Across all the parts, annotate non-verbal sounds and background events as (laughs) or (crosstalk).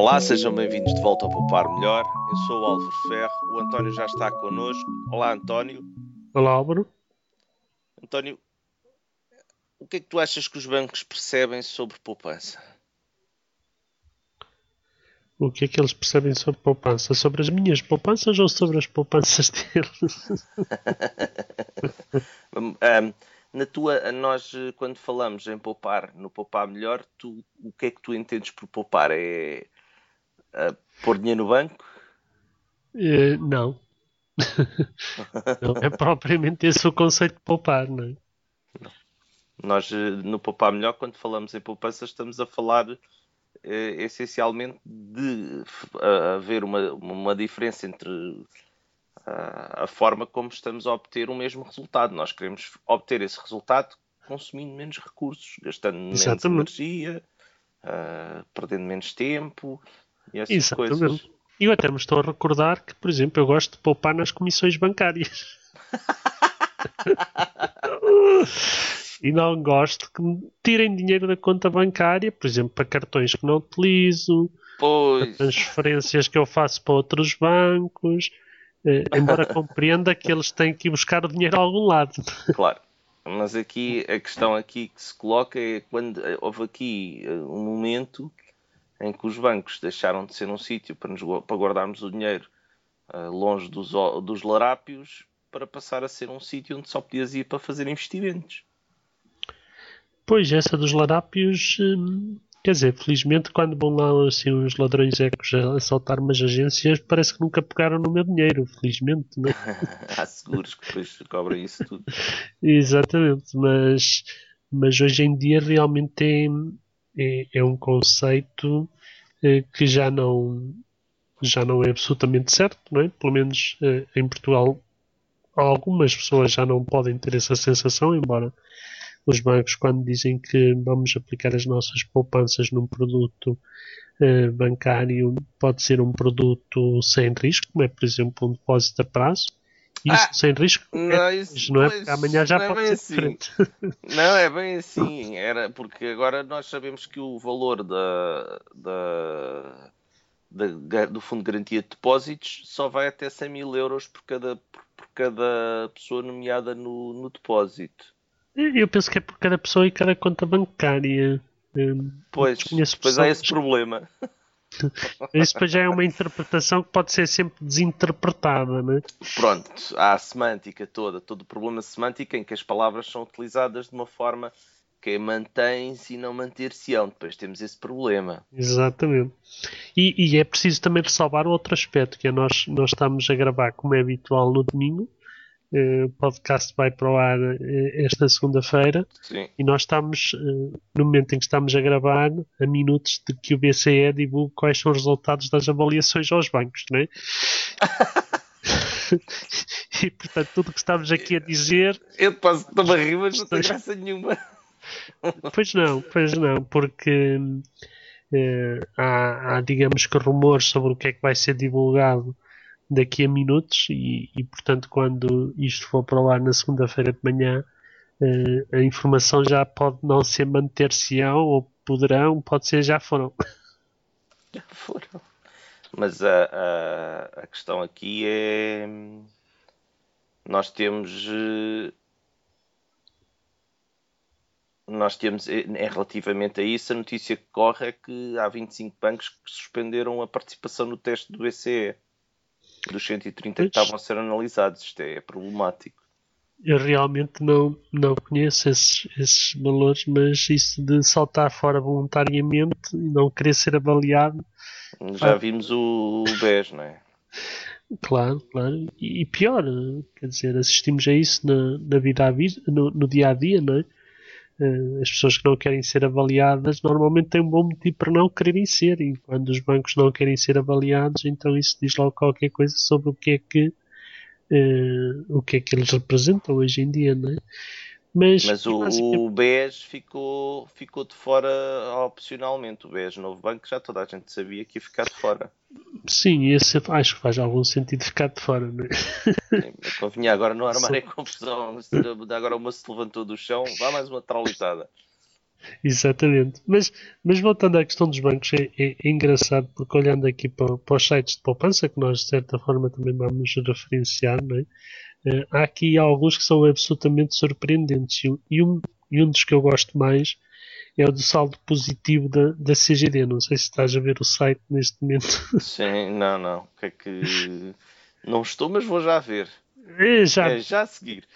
Olá, sejam bem-vindos de volta ao Poupar Melhor. Eu sou o Álvaro Ferro, o António já está connosco. Olá, António. Olá, Álvaro. António, o que é que tu achas que os bancos percebem sobre poupança? O que é que eles percebem sobre poupança? Sobre as minhas poupanças ou sobre as poupanças (laughs) deles? (laughs) um, na tua, nós quando falamos em poupar, no poupar melhor, tu, o que é que tu entendes por poupar? É uh, pôr dinheiro no banco? Uh, não. (laughs) não é propriamente esse o conceito de poupar, não é? Não. Nós no poupar melhor, quando falamos em poupança, estamos a falar eh, essencialmente de haver uma, uma diferença entre a forma como estamos a obter o mesmo resultado. Nós queremos obter esse resultado consumindo menos recursos, gastando menos Exatamente. energia, uh, perdendo menos tempo e essas Exatamente. coisas. E eu até me estou a recordar que, por exemplo, eu gosto de poupar nas comissões bancárias. (laughs) e não gosto que me tirem dinheiro da conta bancária, por exemplo, para cartões que não utilizo, pois. transferências que eu faço para outros bancos. Eh, embora (laughs) compreenda que eles têm que ir buscar o dinheiro a algum lado. Claro. Mas aqui a questão aqui que se coloca é quando houve aqui eh, um momento em que os bancos deixaram de ser um sítio para, nos, para guardarmos o dinheiro longe dos, dos larápios para passar a ser um sítio onde só podias ir para fazer investimentos. Pois, essa dos larápios, hum, quer dizer, felizmente quando vão lá assim uns ladrões ecos a assaltar umas agências, parece que nunca pegaram no meu dinheiro, felizmente, não é? (laughs) Há seguros que depois cobrem isso tudo. (laughs) Exatamente, mas, mas hoje em dia realmente é, é, é um conceito é, que já não, já não é absolutamente certo, não é? Pelo menos eh, em Portugal algumas pessoas já não podem ter essa sensação, embora os bancos, quando dizem que vamos aplicar as nossas poupanças num produto eh, bancário, pode ser um produto sem risco, como é, por exemplo, um depósito a prazo. Isso ah, sem risco não, é, isso, não é? Porque amanhã já é pode ser assim. diferente. (laughs) Não, é bem assim. Era porque agora nós sabemos que o valor da, da, da do Fundo de Garantia de Depósitos só vai até 100 mil euros por cada, por, por cada pessoa nomeada no, no depósito. Eu penso que é por cada pessoa e cada conta bancária. Pois, depois há esse problema. (laughs) Isso depois já é uma interpretação que pode ser sempre desinterpretada, né? Pronto, há a semântica toda, todo o problema semântico em que as palavras são utilizadas de uma forma que mantém-se e não manter-se-ão. Depois temos esse problema. Exatamente. E, e, é preciso também ressalvar outro aspecto, que é nós, nós estamos a gravar, como é habitual, no domingo, o podcast vai para o ar eh, esta segunda-feira e nós estamos, eh, no momento em que estamos a gravar, a minutos de que o BCE divulgue quais são os resultados das avaliações aos bancos, não é? (laughs) e portanto, tudo o que estamos aqui a dizer. Eu posso tomar rir, mas não tem graça nenhuma. pois não, pois não, porque uh, há, há, digamos que, rumores sobre o que é que vai ser divulgado daqui a minutos e, e, portanto quando isto for para ar na segunda-feira de manhã uh, a informação já pode não ser manter-se-ão ou poderão, pode ser já foram. Já foram. Mas a, a, a questão aqui é nós temos eh, nós temos, é relativamente a isso, a notícia que corre é que há 25 bancos que suspenderam a participação no teste do BCE dos 130 que estavam a ser analisados. Isto é, é problemático. Eu realmente não, não conheço esses, esses valores, mas isso de saltar fora voluntariamente e não querer ser avaliado. Já ah, vimos o, o BES, não é? Claro, claro. E, pior, quer dizer, assistimos a isso na, na vida à vida, no, no dia a dia, não é? Eh, as pessoas que não querem ser avaliadas normalmente têm um bom motivo para não quererem ser e quando os bancos não querem ser avaliados então isso diz logo qualquer coisa sobre o que é que uh, o que é que eles representam hoje em dia, não é? Mas, Mas o, o BES ficou, ficou de fora opcionalmente. O BES Novo Banco já toda a gente sabia que ia ficar de fora. Sim, esse acho que faz algum sentido ficar de fora, não é? Convinha agora não armar em confusão. Agora uma se levantou do chão, vá mais uma traulitada. Exatamente. Mas, mas voltando à questão dos bancos, é, é, é engraçado porque olhando aqui para, para, os sites de poupança, que nós de certa forma também vamos referenciar, não é? Uh, há aqui alguns que são absolutamente surpreendentes e um, e um dos que eu gosto mais é o do saldo positivo da, da CGD. Não sei se estás a ver o site neste momento. (laughs) Sim, não, não. O que é que. Não estou, mas vou já ver. É já, é já a seguir.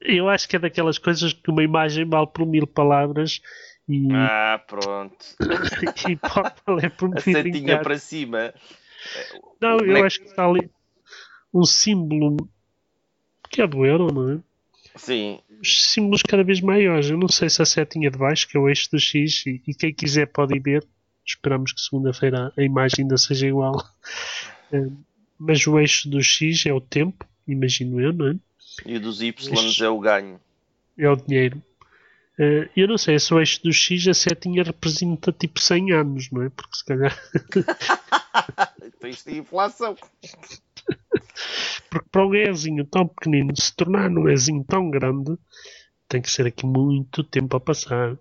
Eu acho que é daquelas coisas que uma imagem vale por mil palavras e... Ah, pronto. (laughs) e pode valer por mil A setinha para cima. Não, eu é acho que está ali um símbolo que é do euro, não é? Sim. Os símbolos cada vez maiores. Eu não sei se a setinha de baixo, que é o eixo do X, e, e quem quiser pode ir ver. Esperamos que segunda-feira a imagem ainda seja igual. É, (laughs) mas o eixo do X é o tempo, imagino eu, não é? E o dos Y é o ganho. É o dinheiro. Uh, eu não sei, se o eixo do X a setinha representa tipo 100 anos, não é? Porque se calhar. (laughs) isto é inflação. (laughs) (laughs) Porque para um Ezinho tão pequenino se tornar um Ezinho tão grande, tem que ser aqui muito tempo a passar.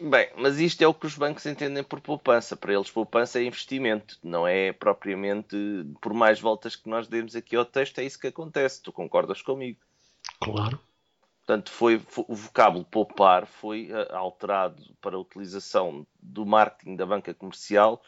Bem, mas isto é o que os bancos entendem por poupança. Para eles, poupança é investimento, não é propriamente por mais voltas que nós demos aqui ao texto, é isso que acontece. Tu concordas comigo? Claro. Portanto, foi, foi, o vocábulo poupar foi uh, alterado para a utilização do marketing da banca comercial,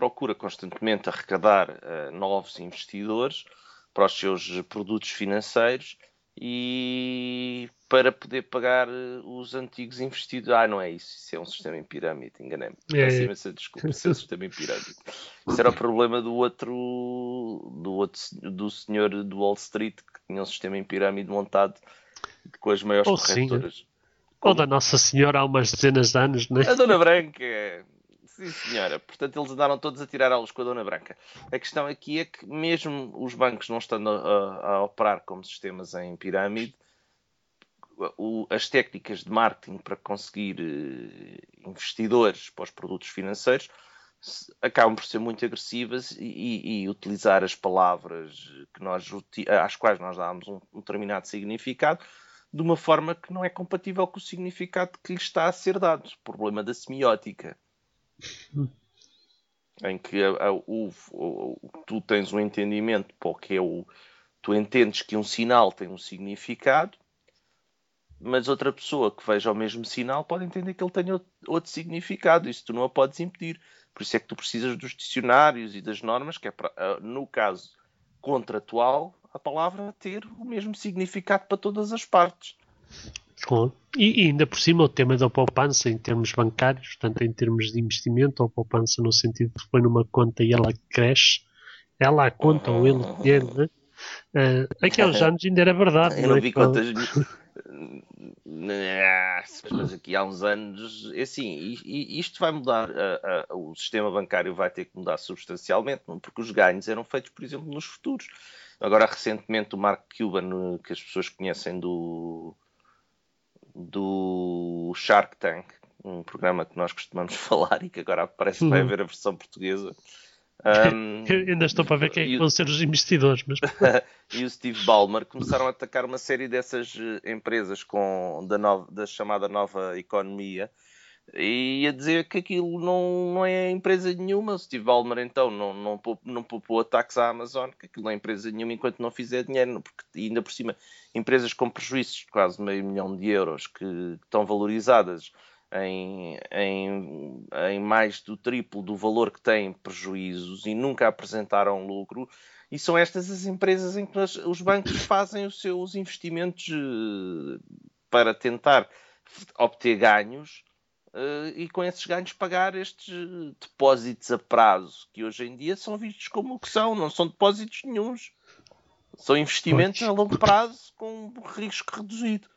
procura constantemente arrecadar uh, novos investidores para os seus produtos financeiros e para poder pagar eh, os antigos investidores. Ah, não é isso. Isso é um sistema em pirâmide, enganei-me. É, Peço imensa desculpa, isso é um sistema em pirâmide. Isso era o problema do outro, do outro do senhor do Wall Street que tinha um sistema em pirâmide montado com as maiores Ou corretoras. Sim. Ou da Nossa Senhora há umas dezenas de anos, não é? A Dona Branca. Sim, senhora. Portanto, eles andaram todos a tirar aulas com a Dona Branca. A questão aqui é que, mesmo os bancos não estando a, a operar como sistemas em pirâmide, o, as técnicas de marketing para conseguir uh, investidores para os produtos financeiros acabam por ser muito agressivas e, e, utilizar as palavras que nós, às quais nós damos um, um, determinado significado de uma forma que não é compatível com o significado que lhe está a ser dado. Problema da semiótica em que a, a, o, o, tu tens um entendimento para o que é o. Tu entendes que um sinal tem um significado, mas outra pessoa que veja o mesmo sinal pode entender que ele tem outro, outro significado. Isso tu não a podes impedir. Por isso é que tu precisas dos dicionários e das normas, que é para, no caso contratual, a palavra ter o mesmo significado para todas as partes. E, e, ainda por cima o tema da poupança em termos bancários, tanto em termos de investimento ou poupança no sentido de põe numa conta e ela cresce, ela a conta ou ele né? Uh, aqueles (laughs) anos ainda era verdade. Eu não, é? vi contas. (laughs) mas aqui há uns anos, é assim, isto vai mudar, o sistema bancário vai ter que mudar substancialmente, porque os ganhos eram feitos, por exemplo, nos futuros. Agora, recentemente, o Mark Cuban, que as pessoas conhecem do, do Shark Tank, um programa que nós costumamos (laughs) falar e que agora parece que vai uhum. haver a versão portuguesa. (laughs) Um, ainda estou para ver quem é vão ser os investidores. Mas... (laughs) e o Steve Ballmer começaram a atacar uma série dessas eh, empresas com, da, nova, da chamada nova economia e a dizer que aquilo não, não é empresa nenhuma. O Steve Ballmer então não, não, não poupou ataques à Amazon, que aquilo não é empresa nenhuma enquanto não fizer dinheiro, porque ainda por cima empresas com prejuízos de quase meio milhão de euros que estão valorizadas em, em, em mais do triplo do valor que têm prejuízos e nunca apresentaram lucro. E são estas as empresas em que os bancos fazem os seus investimentos eh, para tentar obter ganhos uh, e com esses ganhos pagar estes depósitos a prazo, que hoje em dia são vistos como o que são, não são depósitos nenhums. São investimentos a longo prazo com risco reduzido.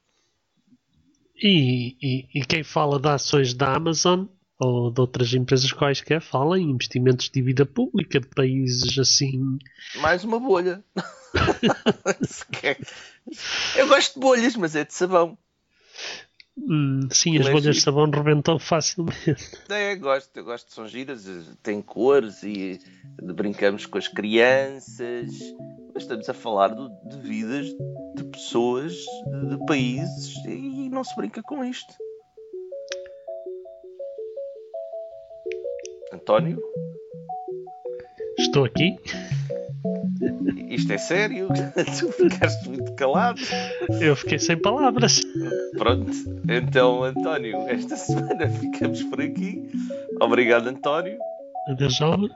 E, e, e, quem fala de ações da Amazon ou de outras empresas quaisquer fala em investimentos de dívida pública de países assim. Mais uma bolha. (laughs) Eu gosto de bolhas, mas é de sabão. Hum, sim, as bolhas de sabão rebentam facilmente. (laughs) É, gosto, eu gosto, são giras, tem cores e brincamos com as crianças. Mas estamos a falar do, de vidas de pessoas, de países, e não se brinca com isto. António? Estou aqui. Isto é sério? (laughs) tu ficaste muito calado. Eu fiquei sem palavras. Pronto, então, António, esta (laughs) semana ficamos por aqui. Obrigado, António. Adeus, jovem.